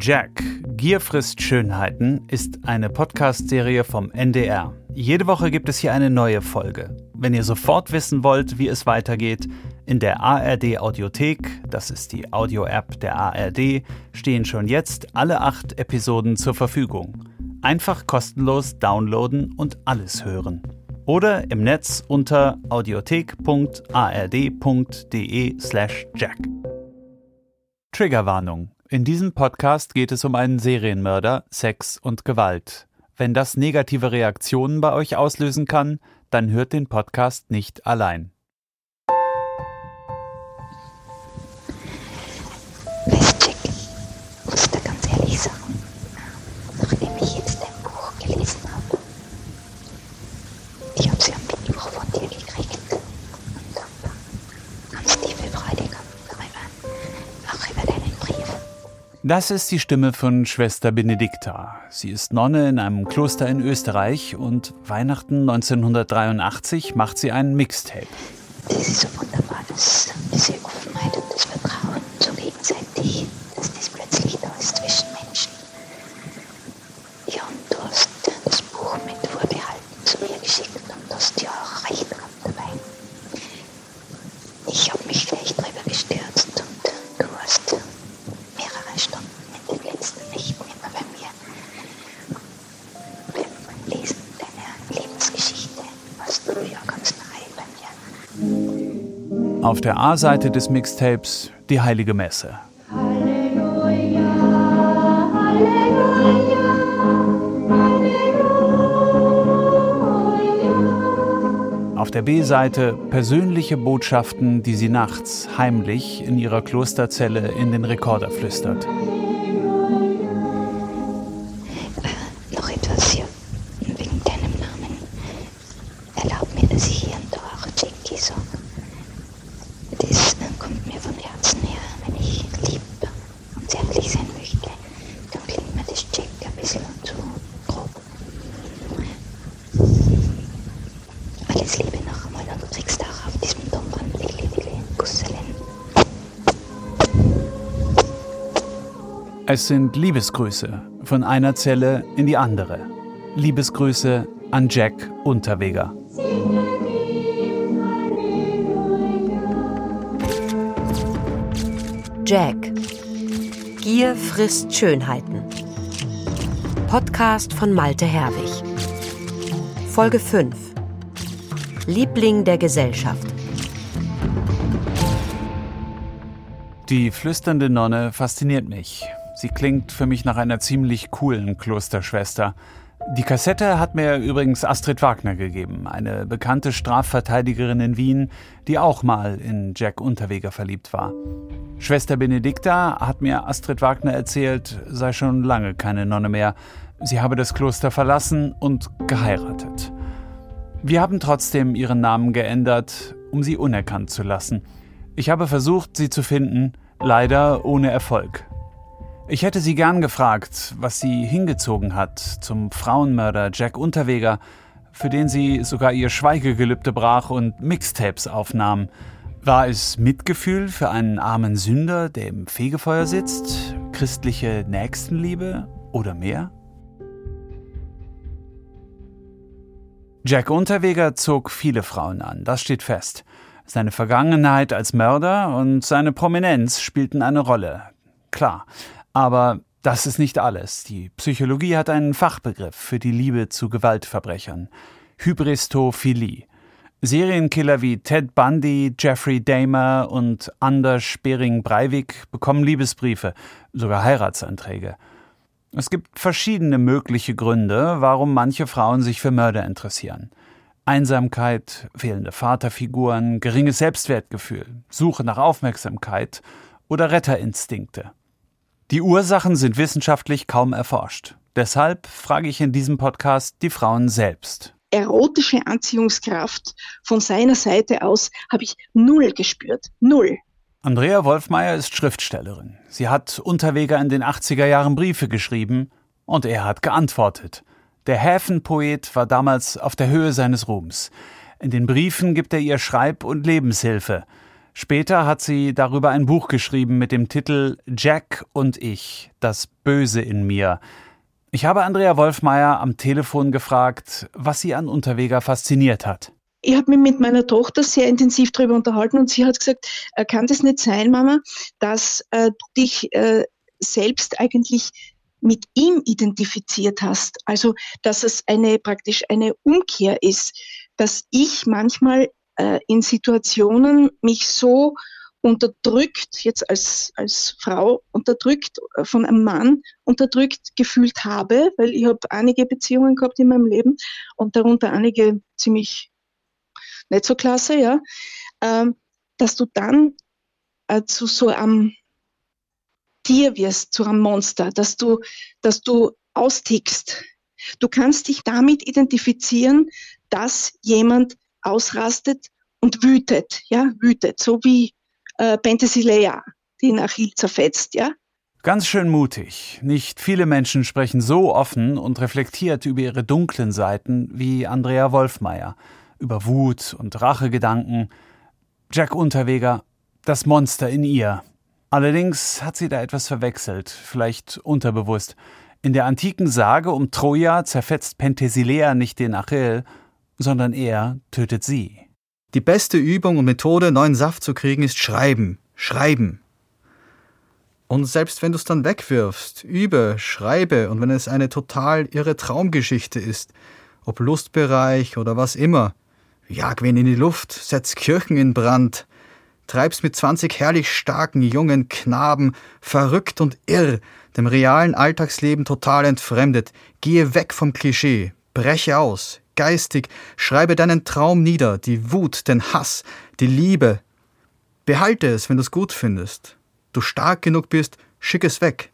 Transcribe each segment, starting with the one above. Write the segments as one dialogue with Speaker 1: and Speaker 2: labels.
Speaker 1: Jack, Gier frisst Schönheiten ist eine Podcast-Serie vom NDR. Jede Woche gibt es hier eine neue Folge. Wenn ihr sofort wissen wollt, wie es weitergeht, in der ARD Audiothek, das ist die Audio-App der ARD, stehen schon jetzt alle acht Episoden zur Verfügung. Einfach kostenlos downloaden und alles hören. Oder im Netz unter audiothek.ard.de/slash jack. Triggerwarnung. In diesem Podcast geht es um einen Serienmörder, Sex und Gewalt. Wenn das negative Reaktionen bei euch auslösen kann, dann hört den Podcast nicht allein. Das ist die Stimme von Schwester Benedikta. Sie ist Nonne in einem Kloster in Österreich und Weihnachten 1983 macht sie ein Mixtape.
Speaker 2: Das ist so wunderbar, dass
Speaker 1: Auf der A-Seite des Mixtapes die Heilige Messe. Auf der B-Seite persönliche Botschaften, die sie nachts heimlich in ihrer Klosterzelle in den Rekorder flüstert.
Speaker 2: Noch etwas hier wegen deinem Namen. Erlaub mir, dass ich hier und da auch Jackie sage. Das kommt mir vom Herzen her, wenn ich lieb und zärtlich sein möchte. Dann klingt mir das Jack ein bisschen zu grob. Und du kriegst auch auf diesem Tonband viele, viele Kusseln.
Speaker 1: Es sind Liebesgrüße von einer Zelle in die andere. Liebesgrüße an Jack Unterweger.
Speaker 3: Jack. Gier frisst Schönheiten. Podcast von Malte Herwig. Folge 5. Liebling der Gesellschaft.
Speaker 1: Die flüsternde Nonne fasziniert mich. Sie klingt für mich nach einer ziemlich coolen Klosterschwester. Die Kassette hat mir übrigens Astrid Wagner gegeben, eine bekannte Strafverteidigerin in Wien, die auch mal in Jack Unterweger verliebt war. Schwester Benedikta hat mir Astrid Wagner erzählt, sei schon lange keine Nonne mehr. Sie habe das Kloster verlassen und geheiratet. Wir haben trotzdem ihren Namen geändert, um sie unerkannt zu lassen. Ich habe versucht, sie zu finden, leider ohne Erfolg. Ich hätte sie gern gefragt, was sie hingezogen hat zum Frauenmörder Jack Unterweger, für den sie sogar ihr Schweigegelübde brach und Mixtapes aufnahm. War es Mitgefühl für einen armen Sünder, der im Fegefeuer sitzt? Christliche Nächstenliebe oder mehr? Jack Unterweger zog viele Frauen an, das steht fest. Seine Vergangenheit als Mörder und seine Prominenz spielten eine Rolle. Klar, aber das ist nicht alles. Die Psychologie hat einen Fachbegriff für die Liebe zu Gewaltverbrechern. Hybristophilie. Serienkiller wie Ted Bundy, Jeffrey Dahmer und Anders Spering Breivik bekommen Liebesbriefe, sogar Heiratsanträge. Es gibt verschiedene mögliche Gründe, warum manche Frauen sich für Mörder interessieren. Einsamkeit, fehlende Vaterfiguren, geringes Selbstwertgefühl, Suche nach Aufmerksamkeit oder Retterinstinkte. Die Ursachen sind wissenschaftlich kaum erforscht. Deshalb frage ich in diesem Podcast die Frauen selbst.
Speaker 4: Erotische Anziehungskraft von seiner Seite aus habe ich null gespürt. Null.
Speaker 1: Andrea Wolfmeier ist Schriftstellerin. Sie hat Unterweger in den 80er Jahren Briefe geschrieben und er hat geantwortet. Der Häfenpoet war damals auf der Höhe seines Ruhms. In den Briefen gibt er ihr Schreib- und Lebenshilfe. Später hat sie darüber ein Buch geschrieben mit dem Titel Jack und ich, das Böse in mir. Ich habe Andrea Wolfmeier am Telefon gefragt, was sie an Unterweger fasziniert hat.
Speaker 4: Ich habe mich mit meiner Tochter sehr intensiv darüber unterhalten und sie hat gesagt, äh, kann das nicht sein, Mama, dass äh, du dich äh, selbst eigentlich mit ihm identifiziert hast. Also, dass es eine praktisch eine Umkehr ist, dass ich manchmal äh, in Situationen mich so unterdrückt, jetzt als, als Frau unterdrückt, äh, von einem Mann unterdrückt gefühlt habe, weil ich habe einige Beziehungen gehabt in meinem Leben und darunter einige ziemlich nicht so klasse, ja, ähm, dass du dann äh, zu so einem Tier wirst, zu einem Monster, dass du, dass du austickst. Du kannst dich damit identifizieren, dass jemand ausrastet und wütet, ja, wütet, so wie äh, Penthesilea, die nach Achil zerfetzt, ja.
Speaker 1: Ganz schön mutig. Nicht viele Menschen sprechen so offen und reflektiert über ihre dunklen Seiten wie Andrea Wolfmeier, über Wut und Rachegedanken. Jack Unterweger, das Monster in ihr. Allerdings hat sie da etwas verwechselt, vielleicht unterbewusst. In der antiken Sage um Troja zerfetzt Penthesilea nicht den Achill, sondern er tötet sie.
Speaker 5: Die beste Übung und Methode, neuen Saft zu kriegen, ist Schreiben. Schreiben. Und selbst wenn du es dann wegwirfst, übe, schreibe, und wenn es eine total irre Traumgeschichte ist, ob Lustbereich oder was immer, jag wen in die Luft, setz Kirchen in Brand, treib's mit 20 herrlich starken jungen Knaben, verrückt und irr, dem realen Alltagsleben total entfremdet, gehe weg vom Klischee, breche aus, geistig, schreibe deinen Traum nieder, die Wut, den Hass, die Liebe. Behalte es, wenn du es gut findest. Du stark genug bist, schick es weg.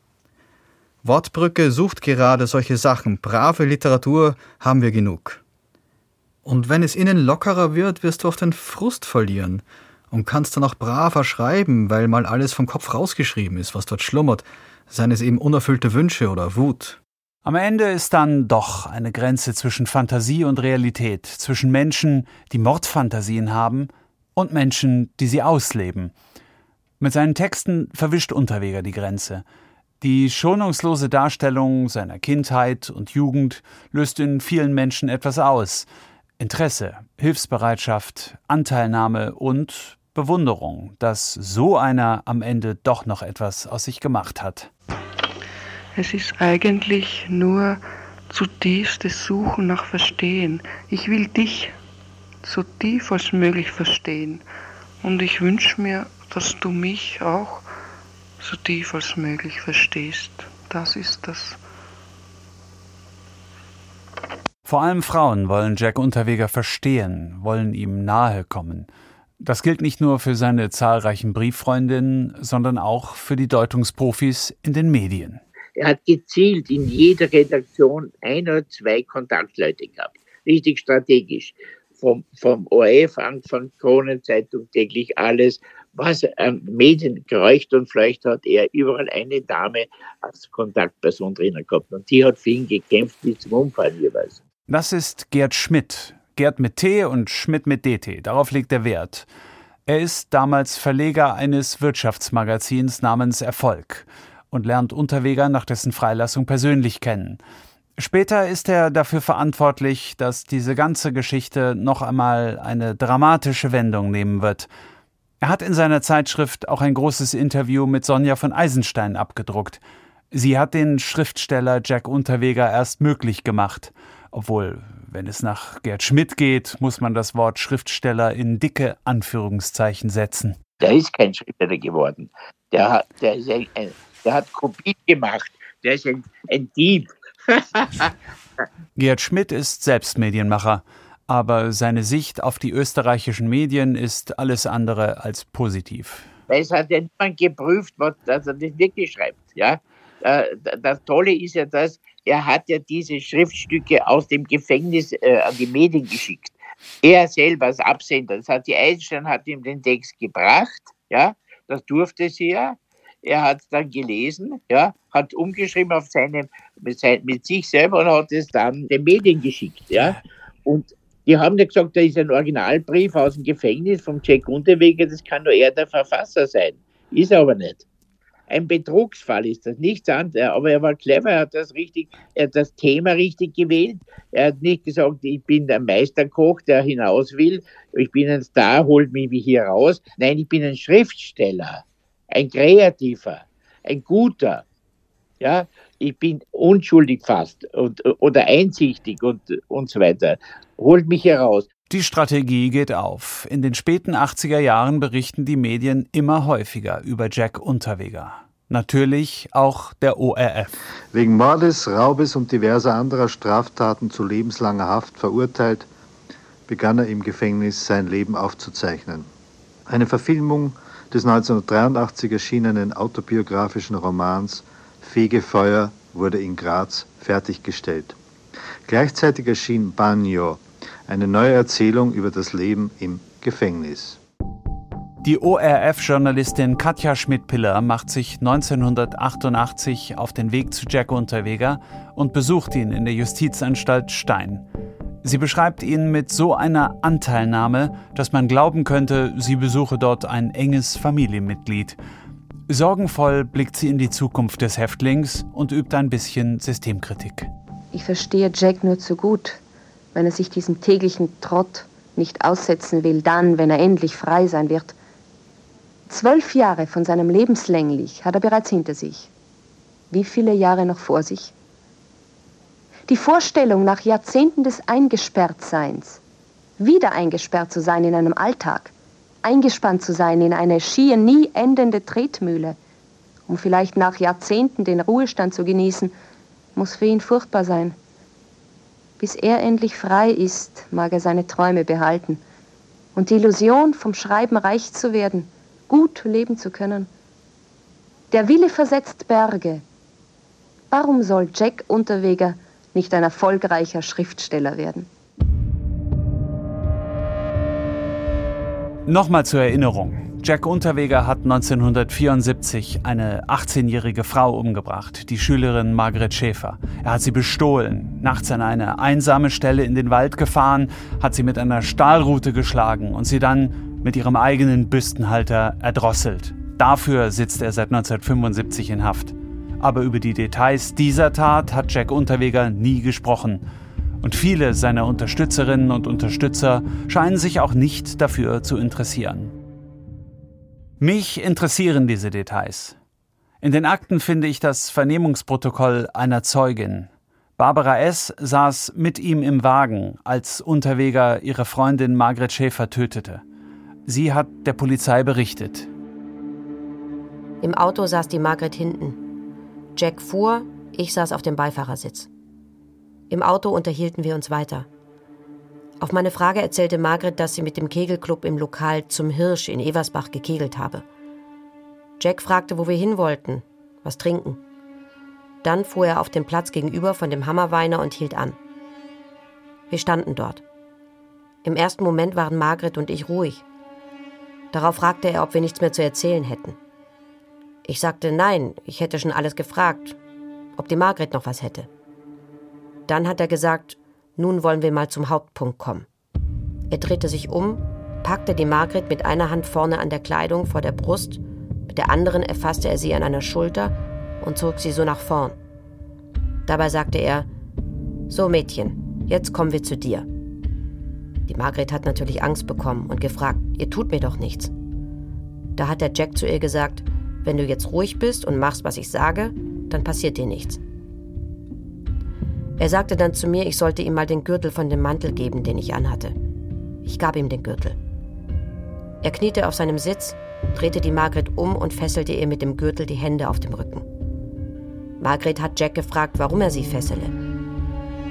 Speaker 5: Wortbrücke sucht gerade solche Sachen. Brave Literatur haben wir genug. Und wenn es innen lockerer wird, wirst du auf den Frust verlieren und kannst dann auch braver schreiben, weil mal alles vom Kopf rausgeschrieben ist, was dort schlummert, seien es eben unerfüllte Wünsche oder Wut.
Speaker 1: Am Ende ist dann doch eine Grenze zwischen Fantasie und Realität, zwischen Menschen, die Mordfantasien haben, und Menschen, die sie ausleben. Mit seinen Texten verwischt Unterweger die Grenze. Die schonungslose Darstellung seiner Kindheit und Jugend löst in vielen Menschen etwas aus. Interesse, Hilfsbereitschaft, Anteilnahme und Bewunderung, dass so einer am Ende doch noch etwas aus sich gemacht hat.
Speaker 6: Es ist eigentlich nur zutiefstes Suchen nach Verstehen. Ich will dich so tief als möglich verstehen. Und ich wünsche mir, dass du mich auch so tief als möglich verstehst. Das ist das.
Speaker 1: Vor allem Frauen wollen Jack Unterweger verstehen, wollen ihm nahe kommen. Das gilt nicht nur für seine zahlreichen Brieffreundinnen, sondern auch für die Deutungsprofis in den Medien.
Speaker 7: Er hat gezielt in jeder Redaktion ein oder zwei Kontaktleute gehabt. Richtig strategisch. Vom, vom ORF an, von Kronenzeitung täglich alles, was an Medien geräucht und fleucht hat, er überall eine Dame als Kontaktperson drinnen gehabt. Und die hat für ihn gekämpft bis zum Umfallen jeweils.
Speaker 1: Das ist Gerd Schmidt. Gerd mit T und Schmidt mit DT. Darauf legt er Wert. Er ist damals Verleger eines Wirtschaftsmagazins namens Erfolg und lernt Unterweger nach dessen Freilassung persönlich kennen. Später ist er dafür verantwortlich, dass diese ganze Geschichte noch einmal eine dramatische Wendung nehmen wird. Er hat in seiner Zeitschrift auch ein großes Interview mit Sonja von Eisenstein abgedruckt. Sie hat den Schriftsteller Jack Unterweger erst möglich gemacht. Obwohl, wenn es nach Gerd Schmidt geht, muss man das Wort Schriftsteller in dicke Anführungszeichen setzen.
Speaker 7: Der ist kein Schriftsteller geworden. Der, hat, der ist ein, ein der hat Kopien gemacht, der ist ein, ein Dieb.
Speaker 1: Gerd Schmidt ist selbst Medienmacher, aber seine Sicht auf die österreichischen Medien ist alles andere als positiv.
Speaker 7: Es hat ja niemand geprüft, was, dass er das wirklich schreibt. Ja? Äh, das Tolle ist ja das, er hat ja diese Schriftstücke aus dem Gefängnis äh, an die Medien geschickt. Er selber als Absender, das hat die Eisenstein hat ihm den Text gebracht, ja, das durfte sie ja, er hat dann gelesen, ja, hat umgeschrieben auf seinem, mit, sein, mit sich selber und hat es dann den Medien geschickt. Ja. Und Die haben ja gesagt, da ist ein Originalbrief aus dem Gefängnis vom Jack Unterweger, das kann nur er der Verfasser sein. Ist er aber nicht. Ein Betrugsfall ist das, nichts anderes. Aber er war clever, er hat das richtig, er hat das Thema richtig gewählt. Er hat nicht gesagt, ich bin der Meisterkoch, der hinaus will, ich bin ein Star, holt mich hier raus. Nein, ich bin ein Schriftsteller, ein Kreativer, ein Guter. Ja, ich bin unschuldig fast und, oder einsichtig und, und so weiter. Holt mich heraus.
Speaker 1: Die Strategie geht auf. In den späten 80er Jahren berichten die Medien immer häufiger über Jack Unterweger. Natürlich auch der ORF.
Speaker 8: Wegen Mordes, Raubes und diverser anderer Straftaten zu lebenslanger Haft verurteilt, begann er im Gefängnis sein Leben aufzuzeichnen. Eine Verfilmung des 1983 erschienenen autobiografischen Romans Fegefeuer wurde in Graz fertiggestellt. Gleichzeitig erschien Bagno, eine neue Erzählung über das Leben im Gefängnis.
Speaker 1: Die ORF-Journalistin Katja Schmidt-Piller macht sich 1988 auf den Weg zu Jack Unterweger und besucht ihn in der Justizanstalt Stein. Sie beschreibt ihn mit so einer Anteilnahme, dass man glauben könnte, sie besuche dort ein enges Familienmitglied. Sorgenvoll blickt sie in die Zukunft des Häftlings und übt ein bisschen Systemkritik.
Speaker 9: Ich verstehe Jack nur zu gut wenn er sich diesem täglichen Trott nicht aussetzen will, dann, wenn er endlich frei sein wird. Zwölf Jahre von seinem Lebenslänglich hat er bereits hinter sich. Wie viele Jahre noch vor sich? Die Vorstellung, nach Jahrzehnten des Eingesperrtseins wieder eingesperrt zu sein in einem Alltag, eingespannt zu sein in eine schier nie endende Tretmühle, um vielleicht nach Jahrzehnten den Ruhestand zu genießen, muss für ihn furchtbar sein. Bis er endlich frei ist, mag er seine Träume behalten. Und die Illusion, vom Schreiben reich zu werden, gut leben zu können. Der Wille versetzt Berge. Warum soll Jack Unterweger nicht ein erfolgreicher Schriftsteller werden?
Speaker 1: Nochmal zur Erinnerung. Jack Unterweger hat 1974 eine 18-jährige Frau umgebracht, die Schülerin Margret Schäfer. Er hat sie bestohlen, nachts an eine einsame Stelle in den Wald gefahren, hat sie mit einer Stahlrute geschlagen und sie dann mit ihrem eigenen Büstenhalter erdrosselt. Dafür sitzt er seit 1975 in Haft. Aber über die Details dieser Tat hat Jack Unterweger nie gesprochen. Und viele seiner Unterstützerinnen und Unterstützer scheinen sich auch nicht dafür zu interessieren. Mich interessieren diese Details. In den Akten finde ich das Vernehmungsprotokoll einer Zeugin. Barbara S. saß mit ihm im Wagen, als Unterweger ihre Freundin Margret Schäfer tötete. Sie hat der Polizei berichtet.
Speaker 3: Im Auto saß die Margret hinten. Jack fuhr, ich saß auf dem Beifahrersitz. Im Auto unterhielten wir uns weiter. Auf meine Frage erzählte Margret, dass sie mit dem Kegelclub im Lokal zum Hirsch in Eversbach gekegelt habe. Jack fragte, wo wir hin wollten, was trinken. Dann fuhr er auf den Platz gegenüber von dem Hammerweiner und hielt an. Wir standen dort. Im ersten Moment waren Margret und ich ruhig. Darauf fragte er, ob wir nichts mehr zu erzählen hätten. Ich sagte nein, ich hätte schon alles gefragt, ob die Margret noch was hätte. Dann hat er gesagt, nun wollen wir mal zum Hauptpunkt kommen. Er drehte sich um, packte die Margret mit einer Hand vorne an der Kleidung vor der Brust, mit der anderen erfasste er sie an einer Schulter und zog sie so nach vorn. Dabei sagte er, so Mädchen, jetzt kommen wir zu dir. Die Margret hat natürlich Angst bekommen und gefragt, ihr tut mir doch nichts. Da hat der Jack zu ihr gesagt, wenn du jetzt ruhig bist und machst, was ich sage, dann passiert dir nichts. Er sagte dann zu mir, ich sollte ihm mal den Gürtel von dem Mantel geben, den ich anhatte. Ich gab ihm den Gürtel. Er kniete auf seinem Sitz, drehte die Margret um und fesselte ihr mit dem Gürtel die Hände auf dem Rücken. Margret hat Jack gefragt, warum er sie fessele.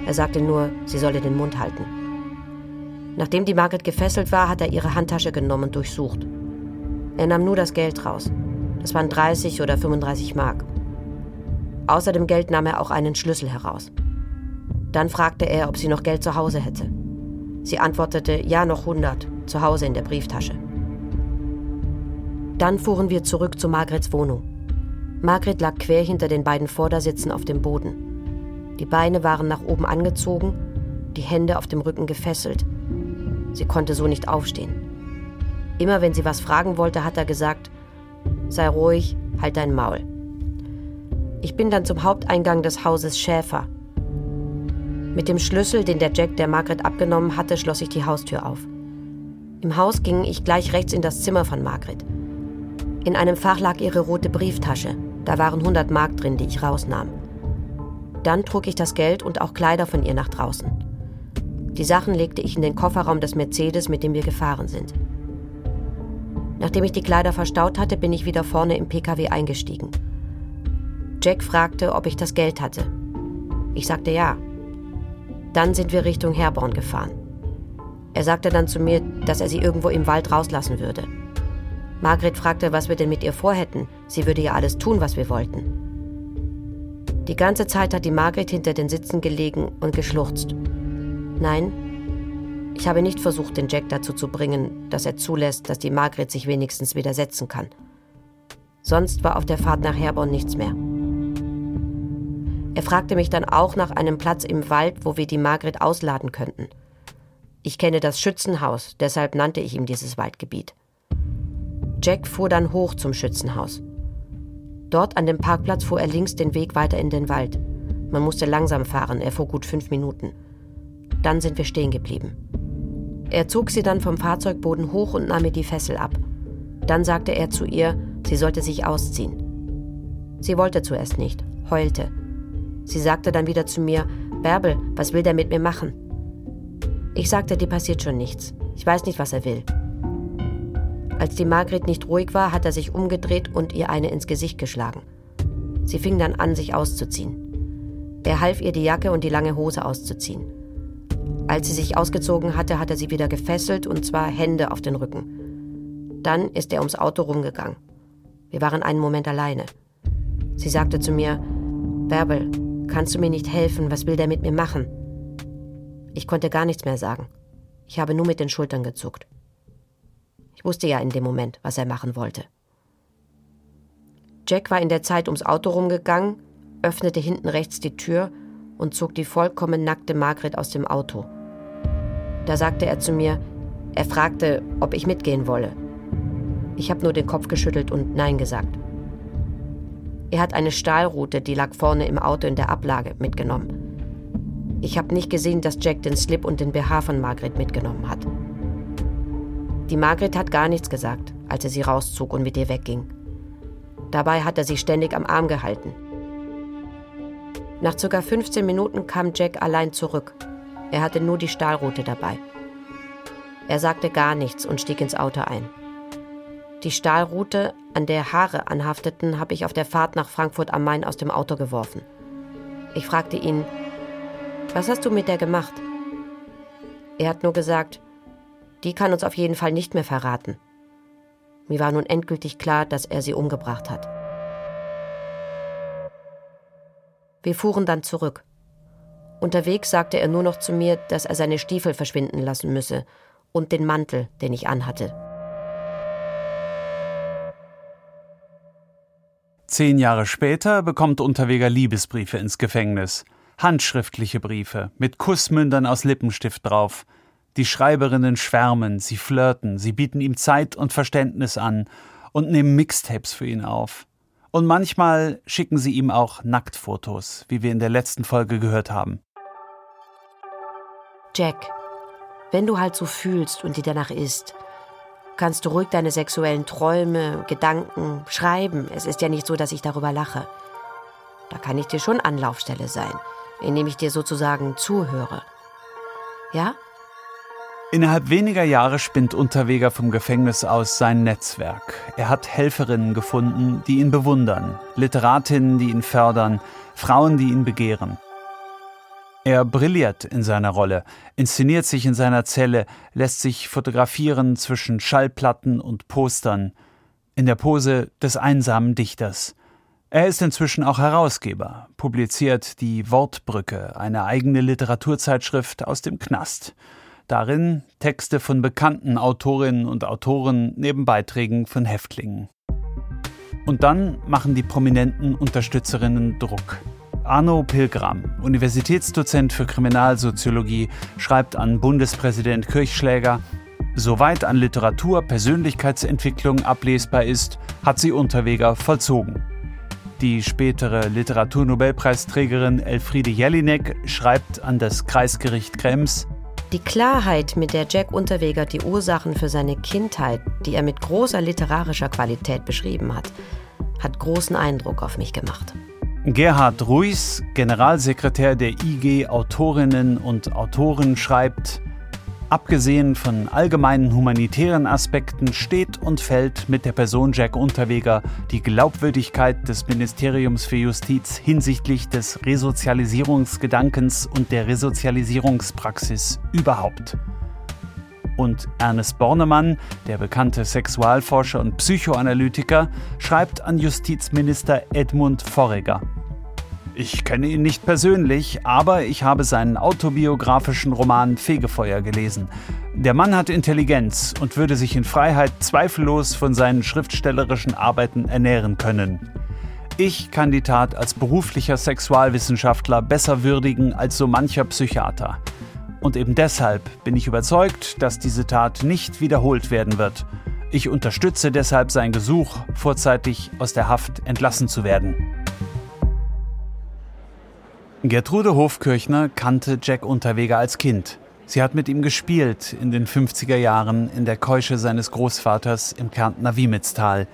Speaker 3: Er sagte nur, sie solle den Mund halten. Nachdem die Margret gefesselt war, hat er ihre Handtasche genommen und durchsucht. Er nahm nur das Geld raus. Das waren 30 oder 35 Mark. Außer dem Geld nahm er auch einen Schlüssel heraus. Dann fragte er, ob sie noch Geld zu Hause hätte. Sie antwortete, ja, noch 100, zu Hause in der Brieftasche. Dann fuhren wir zurück zu Margrets Wohnung. Margret lag quer hinter den beiden Vordersitzen auf dem Boden. Die Beine waren nach oben angezogen, die Hände auf dem Rücken gefesselt, Sie konnte so nicht aufstehen. Immer wenn sie was fragen wollte, hat er gesagt, sei ruhig, halt dein Maul. Ich bin dann zum Haupteingang des Hauses Schäfer. Mit dem Schlüssel, den der Jack der Margret abgenommen hatte, schloss ich die Haustür auf. Im Haus ging ich gleich rechts in das Zimmer von Margret. In einem Fach lag ihre rote Brieftasche. Da waren 100 Mark drin, die ich rausnahm. Dann trug ich das Geld und auch Kleider von ihr nach draußen. Die Sachen legte ich in den Kofferraum des Mercedes, mit dem wir gefahren sind. Nachdem ich die Kleider verstaut hatte, bin ich wieder vorne im PKW eingestiegen. Jack fragte, ob ich das Geld hatte. Ich sagte ja. Dann sind wir Richtung Herborn gefahren. Er sagte dann zu mir, dass er sie irgendwo im Wald rauslassen würde. Margret fragte, was wir denn mit ihr vorhätten. Sie würde ja alles tun, was wir wollten. Die ganze Zeit hat die Margret hinter den Sitzen gelegen und geschluchzt. Nein, ich habe nicht versucht, den Jack dazu zu bringen, dass er zulässt, dass die Margret sich wenigstens widersetzen kann. Sonst war auf der Fahrt nach Herborn nichts mehr. Er fragte mich dann auch nach einem Platz im Wald, wo wir die Margret ausladen könnten. Ich kenne das Schützenhaus, deshalb nannte ich ihm dieses Waldgebiet. Jack fuhr dann hoch zum Schützenhaus. Dort an dem Parkplatz fuhr er links den Weg weiter in den Wald. Man musste langsam fahren, er fuhr gut fünf Minuten. Dann sind wir stehen geblieben. Er zog sie dann vom Fahrzeugboden hoch und nahm mir die Fessel ab. Dann sagte er zu ihr, sie sollte sich ausziehen. Sie wollte zuerst nicht, heulte. Sie sagte dann wieder zu mir, Bärbel, was will der mit mir machen? Ich sagte, dir passiert schon nichts. Ich weiß nicht, was er will. Als die Margret nicht ruhig war, hat er sich umgedreht und ihr eine ins Gesicht geschlagen. Sie fing dann an, sich auszuziehen. Er half ihr, die Jacke und die lange Hose auszuziehen. Als sie sich ausgezogen hatte, hat er sie wieder gefesselt und zwar Hände auf den Rücken. Dann ist er ums Auto rumgegangen. Wir waren einen Moment alleine. Sie sagte zu mir, Bärbel, kannst du mir nicht helfen? Was will der mit mir machen? Ich konnte gar nichts mehr sagen. Ich habe nur mit den Schultern gezuckt. Ich wusste ja in dem Moment, was er machen wollte. Jack war in der Zeit ums Auto rumgegangen, öffnete hinten rechts die Tür und zog die vollkommen nackte Margret aus dem Auto. Da sagte er zu mir, er fragte, ob ich mitgehen wolle. Ich habe nur den Kopf geschüttelt und Nein gesagt. Er hat eine Stahlrute, die lag vorne im Auto in der Ablage, mitgenommen. Ich habe nicht gesehen, dass Jack den Slip und den BH von Margret mitgenommen hat. Die Margret hat gar nichts gesagt, als er sie rauszog und mit ihr wegging. Dabei hat er sie ständig am Arm gehalten. Nach ca. 15 Minuten kam Jack allein zurück. Er hatte nur die Stahlrute dabei. Er sagte gar nichts und stieg ins Auto ein. Die Stahlrute, an der Haare anhafteten, habe ich auf der Fahrt nach Frankfurt am Main aus dem Auto geworfen. Ich fragte ihn, was hast du mit der gemacht? Er hat nur gesagt, die kann uns auf jeden Fall nicht mehr verraten. Mir war nun endgültig klar, dass er sie umgebracht hat. Wir fuhren dann zurück. Unterwegs sagte er nur noch zu mir, dass er seine Stiefel verschwinden lassen müsse und den Mantel, den ich anhatte.
Speaker 1: Zehn Jahre später bekommt Unterweger Liebesbriefe ins Gefängnis. Handschriftliche Briefe mit Kussmündern aus Lippenstift drauf. Die Schreiberinnen schwärmen, sie flirten, sie bieten ihm Zeit und Verständnis an und nehmen Mixtapes für ihn auf. Und manchmal schicken sie ihm auch Nacktfotos, wie wir in der letzten Folge gehört haben.
Speaker 3: Jack, wenn du halt so fühlst und dir danach ist, kannst du ruhig deine sexuellen Träume, Gedanken schreiben. Es ist ja nicht so, dass ich darüber lache. Da kann ich dir schon Anlaufstelle sein, indem ich dir sozusagen zuhöre. Ja?
Speaker 1: Innerhalb weniger Jahre spinnt Unterweger vom Gefängnis aus sein Netzwerk. Er hat Helferinnen gefunden, die ihn bewundern, Literatinnen, die ihn fördern, Frauen, die ihn begehren. Er brilliert in seiner Rolle, inszeniert sich in seiner Zelle, lässt sich fotografieren zwischen Schallplatten und Postern, in der Pose des einsamen Dichters. Er ist inzwischen auch Herausgeber, publiziert die Wortbrücke, eine eigene Literaturzeitschrift aus dem Knast. Darin Texte von bekannten Autorinnen und Autoren neben Beiträgen von Häftlingen. Und dann machen die prominenten Unterstützerinnen Druck. Arno Pilgram, Universitätsdozent für Kriminalsoziologie, schreibt an Bundespräsident Kirchschläger, Soweit an Literatur Persönlichkeitsentwicklung ablesbar ist, hat sie Unterweger vollzogen. Die spätere Literaturnobelpreisträgerin Elfriede Jelinek schreibt an das Kreisgericht Krems,
Speaker 3: die Klarheit, mit der Jack Unterweger die Ursachen für seine Kindheit, die er mit großer literarischer Qualität beschrieben hat, hat großen Eindruck auf mich gemacht.
Speaker 1: Gerhard Ruiz, Generalsekretär der IG Autorinnen und Autoren, schreibt, Abgesehen von allgemeinen humanitären Aspekten steht und fällt mit der Person Jack Unterweger die Glaubwürdigkeit des Ministeriums für Justiz hinsichtlich des Resozialisierungsgedankens und der Resozialisierungspraxis überhaupt. Und Ernest Bornemann, der bekannte Sexualforscher und Psychoanalytiker, schreibt an Justizminister Edmund Vorreger. Ich kenne ihn nicht persönlich, aber ich habe seinen autobiografischen Roman Fegefeuer gelesen. Der Mann hat Intelligenz und würde sich in Freiheit zweifellos von seinen schriftstellerischen Arbeiten ernähren können. Ich kann die Tat als beruflicher Sexualwissenschaftler besser würdigen als so mancher Psychiater. Und eben deshalb bin ich überzeugt, dass diese Tat nicht wiederholt werden wird. Ich unterstütze deshalb sein Gesuch, vorzeitig aus der Haft entlassen zu werden. Gertrude Hofkirchner kannte Jack Unterweger als Kind. Sie hat mit ihm gespielt in den 50er Jahren in der Keusche seines Großvaters im Kärntner Wiemitztal.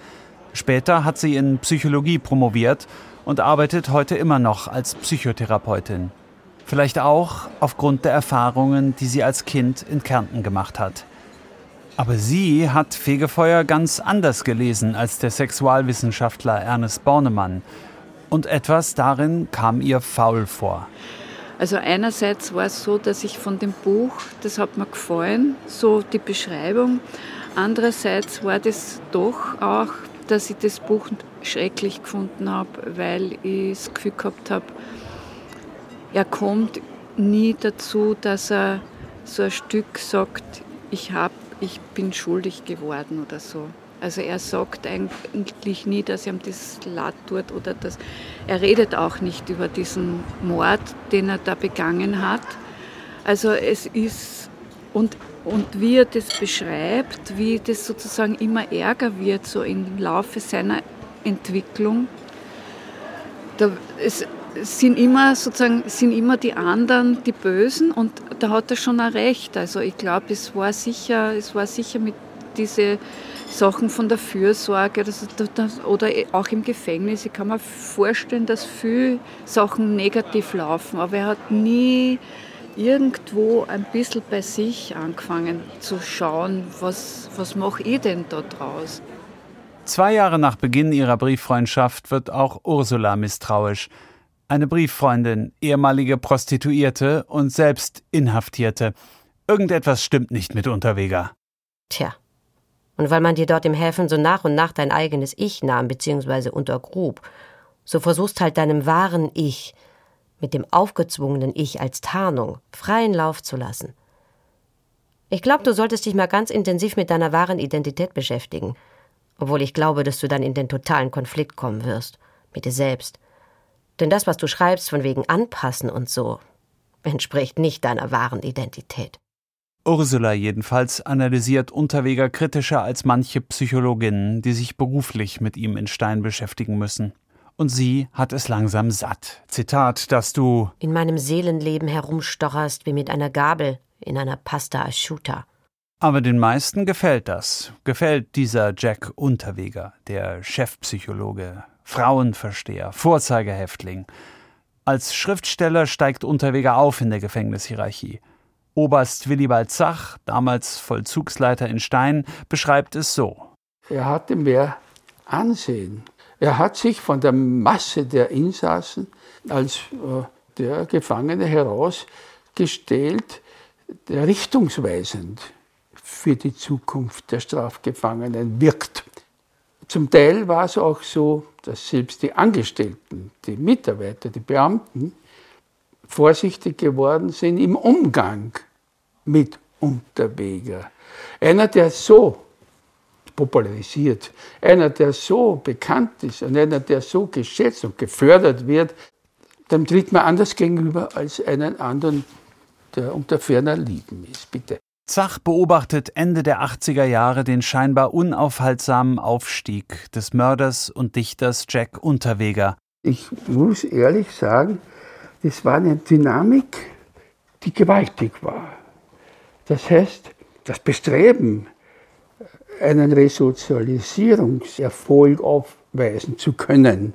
Speaker 1: Später hat sie in Psychologie promoviert und arbeitet heute immer noch als Psychotherapeutin. Vielleicht auch aufgrund der Erfahrungen, die sie als Kind in Kärnten gemacht hat. Aber sie hat Fegefeuer ganz anders gelesen als der Sexualwissenschaftler Ernest Bornemann und etwas darin kam ihr faul vor.
Speaker 10: Also einerseits war es so, dass ich von dem Buch, das hat mir gefallen, so die Beschreibung. Andererseits war das doch auch, dass ich das Buch schrecklich gefunden habe, weil ich das Gefühl gehabt habe, er kommt nie dazu, dass er so ein Stück sagt, ich, hab, ich bin schuldig geworden oder so. Also er sagt eigentlich nie, dass ihm das leid tut oder dass er redet auch nicht über diesen Mord, den er da begangen hat. Also es ist und und wie er das beschreibt, wie das sozusagen immer ärger wird so im Laufe seiner Entwicklung. Da, es sind immer sozusagen sind immer die anderen die Bösen und da hat er schon ein Recht. Also ich glaube, es war sicher, es war sicher mit diese Sachen von der Fürsorge das, das, oder auch im Gefängnis. Ich kann mir vorstellen, dass viele Sachen negativ laufen, aber er hat nie irgendwo ein bisschen bei sich angefangen zu schauen, was, was mache ich denn da draus.
Speaker 1: Zwei Jahre nach Beginn ihrer Brieffreundschaft wird auch Ursula misstrauisch. Eine Brieffreundin, ehemalige Prostituierte und selbst Inhaftierte. Irgendetwas stimmt nicht mit Unterweger.
Speaker 3: Tja, und weil man dir dort im Häfen so nach und nach dein eigenes Ich nahm bzw. untergrub, so versuchst halt deinem wahren Ich mit dem aufgezwungenen Ich als Tarnung freien Lauf zu lassen. Ich glaube, du solltest dich mal ganz intensiv mit deiner wahren Identität beschäftigen, obwohl ich glaube, dass du dann in den totalen Konflikt kommen wirst, mit dir selbst. Denn das, was du schreibst von wegen Anpassen und so, entspricht nicht deiner wahren Identität.
Speaker 1: Ursula jedenfalls analysiert Unterweger kritischer als manche Psychologinnen, die sich beruflich mit ihm in Stein beschäftigen müssen. Und sie hat es langsam satt. Zitat, dass du
Speaker 3: in meinem Seelenleben herumstocherst wie mit einer Gabel in einer Pasta asciutta.
Speaker 1: Aber den meisten gefällt das. Gefällt dieser Jack Unterweger, der Chefpsychologe, Frauenversteher, Vorzeigehäftling. Als Schriftsteller steigt Unterweger auf in der Gefängnishierarchie. Oberst Willibald Zach, damals Vollzugsleiter in Stein, beschreibt es so.
Speaker 11: Er hatte mehr Ansehen. Er hat sich von der Masse der Insassen als äh, der Gefangene herausgestellt, der richtungsweisend für die Zukunft der Strafgefangenen wirkt. Zum Teil war es auch so, dass selbst die Angestellten, die Mitarbeiter, die Beamten vorsichtig geworden sind im Umgang mit Unterweger. Einer, der so popularisiert, einer, der so bekannt ist und einer, der so geschätzt und gefördert wird, Dann tritt man anders gegenüber als einen anderen, der unter ferner Lieben ist. Bitte.
Speaker 1: Zach beobachtet Ende der 80er Jahre den scheinbar unaufhaltsamen Aufstieg des Mörders und Dichters Jack Unterweger.
Speaker 11: Ich muss ehrlich sagen, das war eine Dynamik, die gewaltig war. Das heißt, das Bestreben, einen Resozialisierungserfolg aufweisen zu können,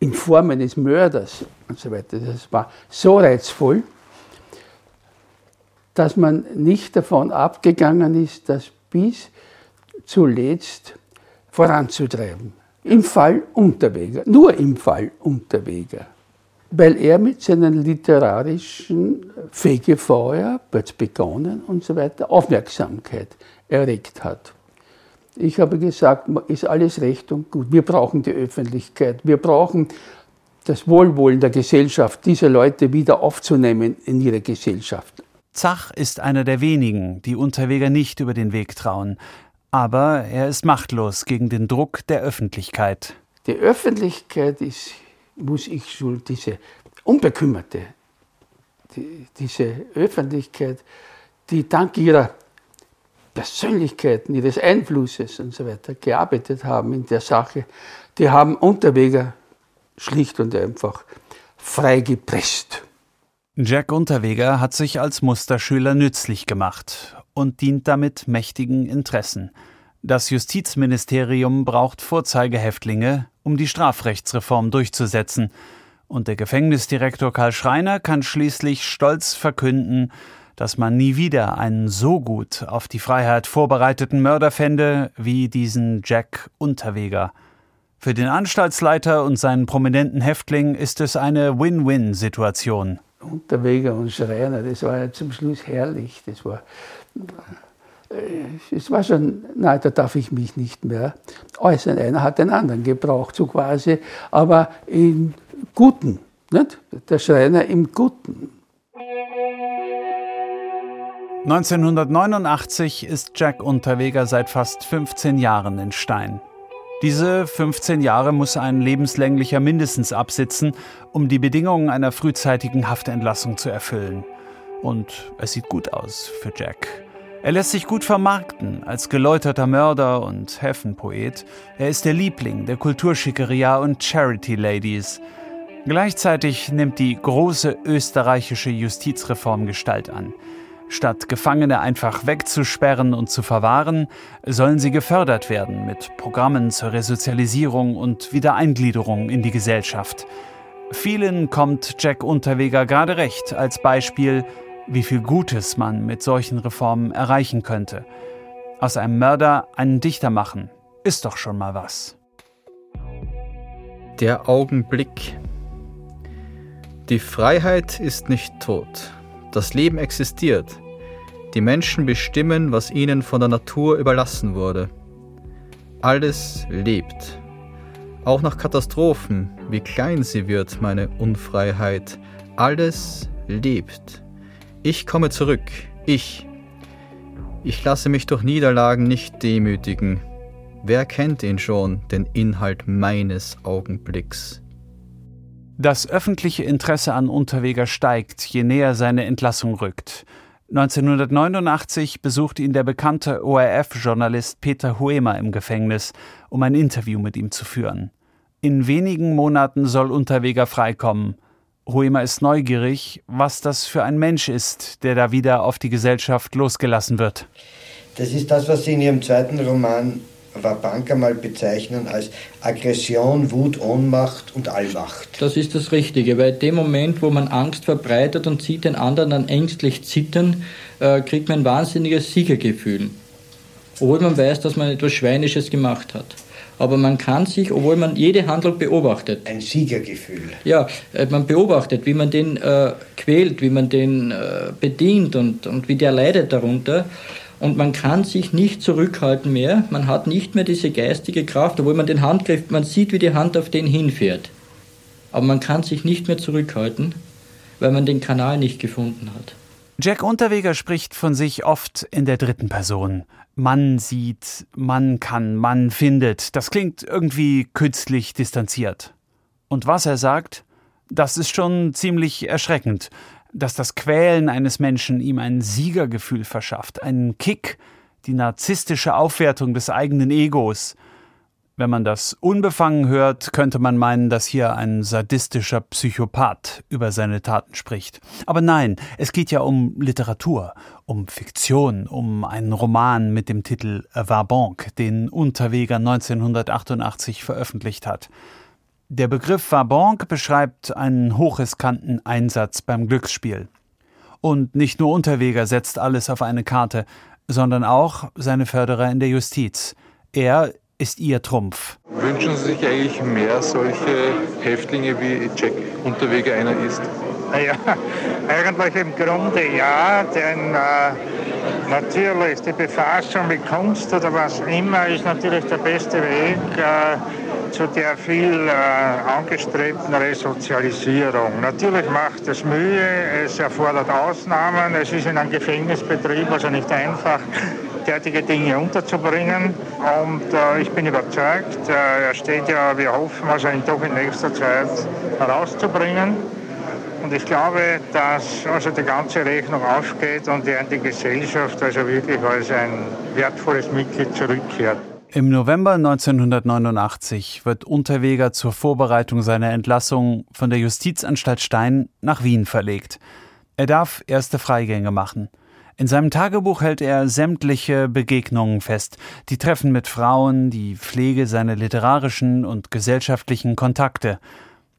Speaker 11: in Form eines Mörders und so weiter, das war so reizvoll, dass man nicht davon abgegangen ist, das bis zuletzt voranzutreiben. Im Fall Unterweger, nur im Fall Unterweger. Weil er mit seinen literarischen Fegefeuer, Bötz begonnen und so weiter, Aufmerksamkeit erregt hat. Ich habe gesagt, ist alles recht und gut. Wir brauchen die Öffentlichkeit. Wir brauchen das Wohlwollen der Gesellschaft, diese Leute wieder aufzunehmen in ihre Gesellschaft.
Speaker 1: Zach ist einer der wenigen, die Unterweger nicht über den Weg trauen. Aber er ist machtlos gegen den Druck der Öffentlichkeit.
Speaker 11: Die Öffentlichkeit ist, muss ich schon, diese unbekümmerte, die, diese Öffentlichkeit, die dank ihrer Persönlichkeiten, ihres Einflusses und so weiter gearbeitet haben in der Sache, die haben Unterweger schlicht und einfach freigepresst.
Speaker 1: Jack Unterweger hat sich als Musterschüler nützlich gemacht und dient damit mächtigen Interessen. Das Justizministerium braucht Vorzeigehäftlinge, um die Strafrechtsreform durchzusetzen, und der Gefängnisdirektor Karl Schreiner kann schließlich stolz verkünden, dass man nie wieder einen so gut auf die Freiheit vorbereiteten Mörder fände wie diesen Jack Unterweger. Für den Anstaltsleiter und seinen prominenten Häftling ist es eine Win-Win-Situation.
Speaker 11: Unterweger und Schreiner, das war ja zum Schluss herrlich. Das war, es war schon, nein, da darf ich mich nicht mehr äußern. Einer hat den anderen gebraucht, so quasi, aber im Guten. Nicht? Der Schreiner im Guten.
Speaker 1: 1989 ist Jack Unterweger seit fast 15 Jahren in Stein. Diese 15 Jahre muss ein lebenslänglicher mindestens absitzen, um die Bedingungen einer frühzeitigen Haftentlassung zu erfüllen. Und es sieht gut aus für Jack. Er lässt sich gut vermarkten als geläuterter Mörder und Häfenpoet. Er ist der Liebling der Kulturschickeria und Charity Ladies. Gleichzeitig nimmt die große österreichische Justizreform Gestalt an. Statt Gefangene einfach wegzusperren und zu verwahren, sollen sie gefördert werden mit Programmen zur Resozialisierung und Wiedereingliederung in die Gesellschaft. Vielen kommt Jack Unterweger gerade recht als Beispiel, wie viel Gutes man mit solchen Reformen erreichen könnte. Aus einem Mörder einen Dichter machen, ist doch schon mal was.
Speaker 5: Der Augenblick. Die Freiheit ist nicht tot. Das Leben existiert. Die Menschen bestimmen, was ihnen von der Natur überlassen wurde. Alles lebt. Auch nach Katastrophen, wie klein sie wird, meine Unfreiheit. Alles lebt. Ich komme zurück. Ich. Ich lasse mich durch Niederlagen nicht demütigen. Wer kennt ihn schon, den Inhalt meines Augenblicks?
Speaker 1: Das öffentliche Interesse an Unterweger steigt, je näher seine Entlassung rückt. 1989 besucht ihn der bekannte ORF-Journalist Peter Huemer im Gefängnis, um ein Interview mit ihm zu führen. In wenigen Monaten soll Unterweger freikommen. Huemer ist neugierig, was das für ein Mensch ist, der da wieder auf die Gesellschaft losgelassen wird.
Speaker 12: Das ist das, was Sie in Ihrem zweiten Roman Wabanka mal bezeichnen als Aggression, Wut, Ohnmacht und Allmacht.
Speaker 13: Das ist das Richtige, weil in dem Moment, wo man Angst verbreitet und sieht den anderen dann ängstlich zittern, äh, kriegt man ein wahnsinniges Siegergefühl. Obwohl man weiß, dass man etwas Schweinisches gemacht hat. Aber man kann sich, obwohl man jede Handlung beobachtet.
Speaker 12: Ein Siegergefühl.
Speaker 13: Ja, äh, man beobachtet, wie man den äh, quält, wie man den äh, bedient und, und wie der leidet darunter und man kann sich nicht zurückhalten mehr. Man hat nicht mehr diese geistige Kraft, obwohl man den Handgriff, man sieht, wie die Hand auf den hinfährt. Aber man kann sich nicht mehr zurückhalten, weil man den Kanal nicht gefunden hat.
Speaker 1: Jack Unterweger spricht von sich oft in der dritten Person. Man sieht, man kann, man findet. Das klingt irgendwie künstlich distanziert. Und was er sagt, Das ist schon ziemlich erschreckend, dass das Quälen eines Menschen ihm ein Siegergefühl verschafft, einen Kick, die narzisstische Aufwertung des eigenen Egos. Wenn man das unbefangen hört, könnte man meinen, dass hier ein sadistischer Psychopath über seine Taten spricht. Aber nein, es geht ja um Literatur, um Fiktion, um einen Roman mit dem Titel Vabanque, den Unterweger 1988 veröffentlicht hat. Der Begriff Vabanque beschreibt einen hochriskanten Einsatz beim Glücksspiel. Und nicht nur Unterweger setzt alles auf eine Karte, sondern auch seine Förderer in der Justiz. Er ist Ihr Trumpf.
Speaker 14: Wünschen Sie sich eigentlich mehr solche Häftlinge wie Jack Unterweger einer ist?
Speaker 15: Ja, eigentlich im Grunde ja, denn äh, natürlich die Befassung mit Kunst oder was immer ist natürlich der beste Weg äh, zu der viel äh, angestrebten Resozialisierung. Natürlich macht es Mühe, es erfordert Ausnahmen, es ist in einem Gefängnisbetrieb also nicht einfach, derartige Dinge unterzubringen. Und äh, ich bin überzeugt, äh, er steht ja, wir hoffen, ihn doch in nächster Zeit herauszubringen. Und ich glaube, dass also die ganze Rechnung aufgeht und er die Gesellschaft also wirklich als ein wertvolles Mitglied zurückkehrt.
Speaker 1: Im November 1989 wird Unterweger zur Vorbereitung seiner Entlassung von der Justizanstalt Stein nach Wien verlegt. Er darf erste Freigänge machen. In seinem Tagebuch hält er sämtliche Begegnungen fest, die Treffen mit Frauen, die Pflege seiner literarischen und gesellschaftlichen Kontakte.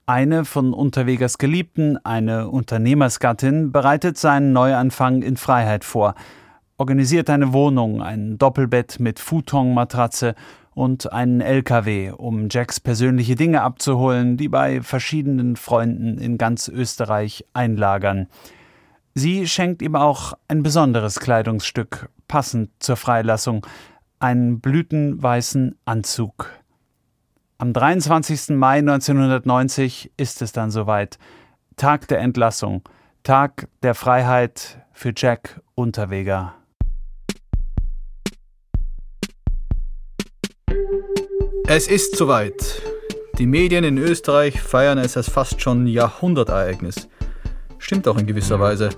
Speaker 1: Eine von Unterwegers Geliebten, eine Unternehmersgattin, bereitet seinen Neuanfang in Freiheit vor, organisiert eine Wohnung, ein Doppelbett mit Futonmatratze und einen LKW, um Jacks persönliche Dinge abzuholen, die bei verschiedenen Freunden in ganz Österreich einlagern. Sie schenkt ihm auch ein besonderes Kleidungsstück, passend zur Freilassung, einen blütenweißen Anzug. Am 23. Mai 1990 ist es dann soweit. Tag der Entlassung, Tag der Freiheit für Jack Unterweger.
Speaker 5: Es ist soweit. Die Medien in Österreich feiern es als fast schon Jahrhundertereignis. Stimmt auch in gewisser Weise.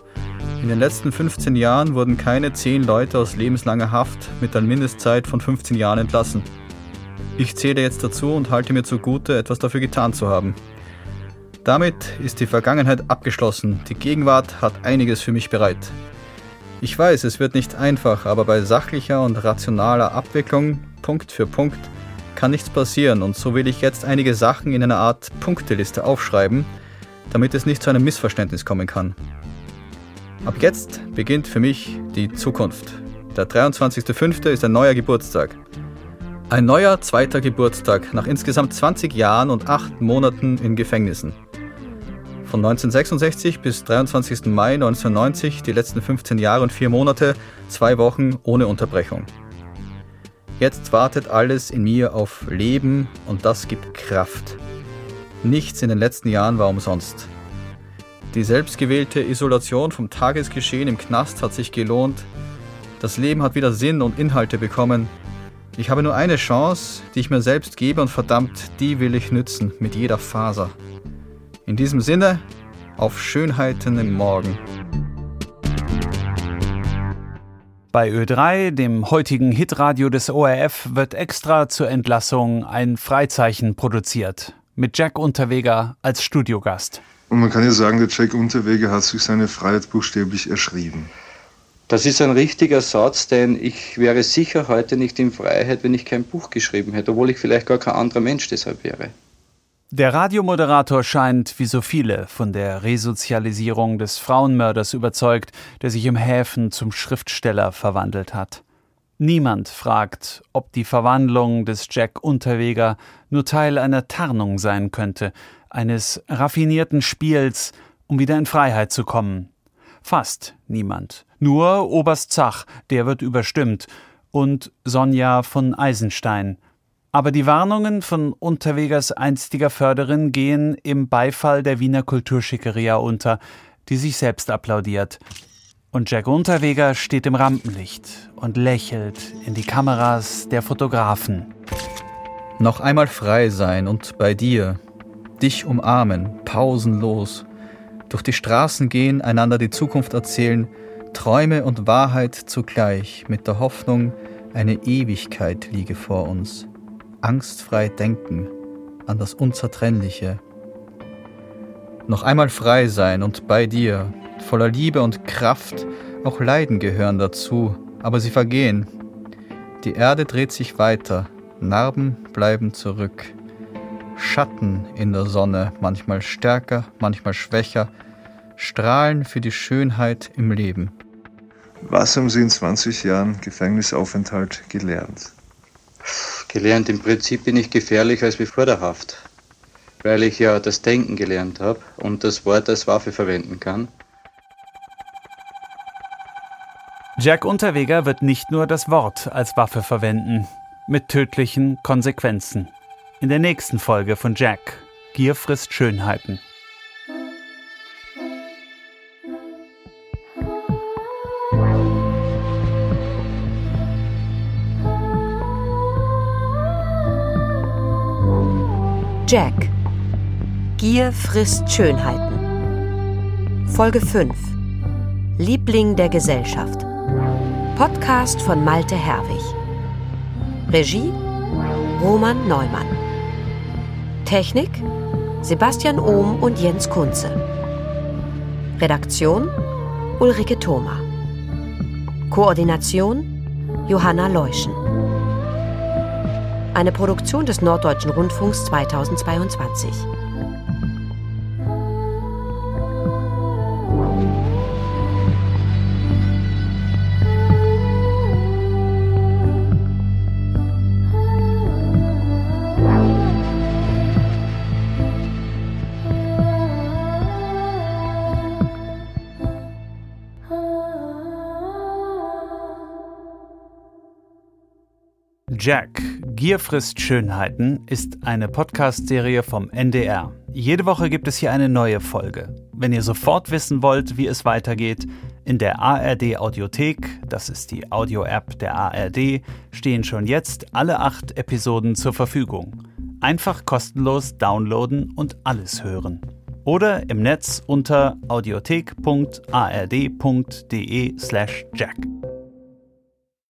Speaker 5: In den letzten 15 Jahren wurden keine 10 Leute aus lebenslanger Haft mit einer Mindestzeit von 15 Jahren entlassen. Ich zähle jetzt dazu und halte mir zugute, etwas dafür getan zu haben. Damit ist die Vergangenheit abgeschlossen. Die Gegenwart hat einiges für mich bereit. Ich weiß, es wird nicht einfach, aber bei sachlicher und rationaler Abwicklung, Punkt für Punkt, kann nichts passieren und so will ich jetzt einige Sachen in einer Art Punkteliste aufschreiben, damit es nicht zu einem Missverständnis kommen kann. Ab jetzt beginnt für mich die Zukunft. Der 23.05. ist ein neuer Geburtstag. Ein neuer zweiter Geburtstag nach insgesamt 20 Jahren und 8 Monaten in Gefängnissen. Von 1966 bis 23. Mai 1990 die letzten 15 Jahre und 4 Monate, zwei Wochen ohne Unterbrechung. Jetzt wartet alles in mir auf Leben und das gibt Kraft. Nichts in den letzten Jahren war umsonst. Die selbstgewählte Isolation vom Tagesgeschehen im Knast hat sich gelohnt. Das Leben hat wieder Sinn und Inhalte bekommen. Ich habe nur eine Chance, die ich mir selbst gebe und verdammt, die will ich nützen mit jeder Faser. In diesem Sinne, auf Schönheiten im Morgen.
Speaker 1: Bei Ö3, dem heutigen Hitradio des ORF, wird extra zur Entlassung ein Freizeichen produziert mit Jack Unterweger als Studiogast.
Speaker 14: Und man kann ja sagen, der Jack Unterweger hat sich seine Freiheit buchstäblich erschrieben.
Speaker 16: Das ist ein richtiger Satz, denn ich wäre sicher heute nicht in Freiheit, wenn ich kein Buch geschrieben hätte, obwohl ich vielleicht gar kein anderer Mensch deshalb wäre.
Speaker 1: Der Radiomoderator scheint, wie so viele, von der Resozialisierung des Frauenmörders überzeugt, der sich im Häfen zum Schriftsteller verwandelt hat. Niemand fragt, ob die Verwandlung des Jack Unterweger nur Teil einer Tarnung sein könnte, eines raffinierten Spiels, um wieder in Freiheit zu kommen. Fast niemand. Nur Oberst Zach, der wird überstimmt, und Sonja von Eisenstein. Aber die Warnungen von Unterwegers einstiger Förderin gehen im Beifall der Wiener Kulturschickeria unter, die sich selbst applaudiert. Und Jack Unterweger steht im Rampenlicht und lächelt in die Kameras der Fotografen.
Speaker 5: Noch einmal frei sein und bei dir. dich umarmen, pausenlos, durch die Straßen gehen, einander die Zukunft erzählen, Träume und Wahrheit zugleich, mit der Hoffnung, eine Ewigkeit liege vor uns. Angstfrei denken an das Unzertrennliche. Noch einmal frei sein und bei dir, voller Liebe und Kraft, auch Leiden gehören dazu, aber sie vergehen. Die Erde dreht sich weiter, Narben bleiben zurück. Schatten in der Sonne, manchmal stärker, manchmal schwächer, strahlen für die Schönheit im Leben.
Speaker 17: Was haben Sie in 20 Jahren Gefängnisaufenthalt gelernt?
Speaker 16: Gelernt, im Prinzip bin ich gefährlicher als vor der Haft, weil ich ja das Denken gelernt habe und das Wort als Waffe verwenden kann.
Speaker 1: Jack Unterweger wird nicht nur das Wort als Waffe verwenden, mit tödlichen Konsequenzen. In der nächsten Folge von Jack, Gier frisst Schönheiten.
Speaker 3: Jack. Gier frisst Schönheiten. Folge 5. Liebling der Gesellschaft. Podcast von Malte Herwig. Regie Roman Neumann. Technik Sebastian Ohm und Jens Kunze. Redaktion Ulrike Thoma. Koordination Johanna Leuschen. Eine Produktion des Norddeutschen Rundfunks 2022.
Speaker 1: Jack, Gier frisst Schönheiten ist eine Podcast-Serie vom NDR. Jede Woche gibt es hier eine neue Folge. Wenn ihr sofort wissen wollt, wie es weitergeht, in der ARD Audiothek, das ist die Audio-App der ARD, stehen schon jetzt alle acht Episoden zur Verfügung. Einfach kostenlos downloaden und alles hören. Oder im Netz unter audiothek.ard.de slash jack.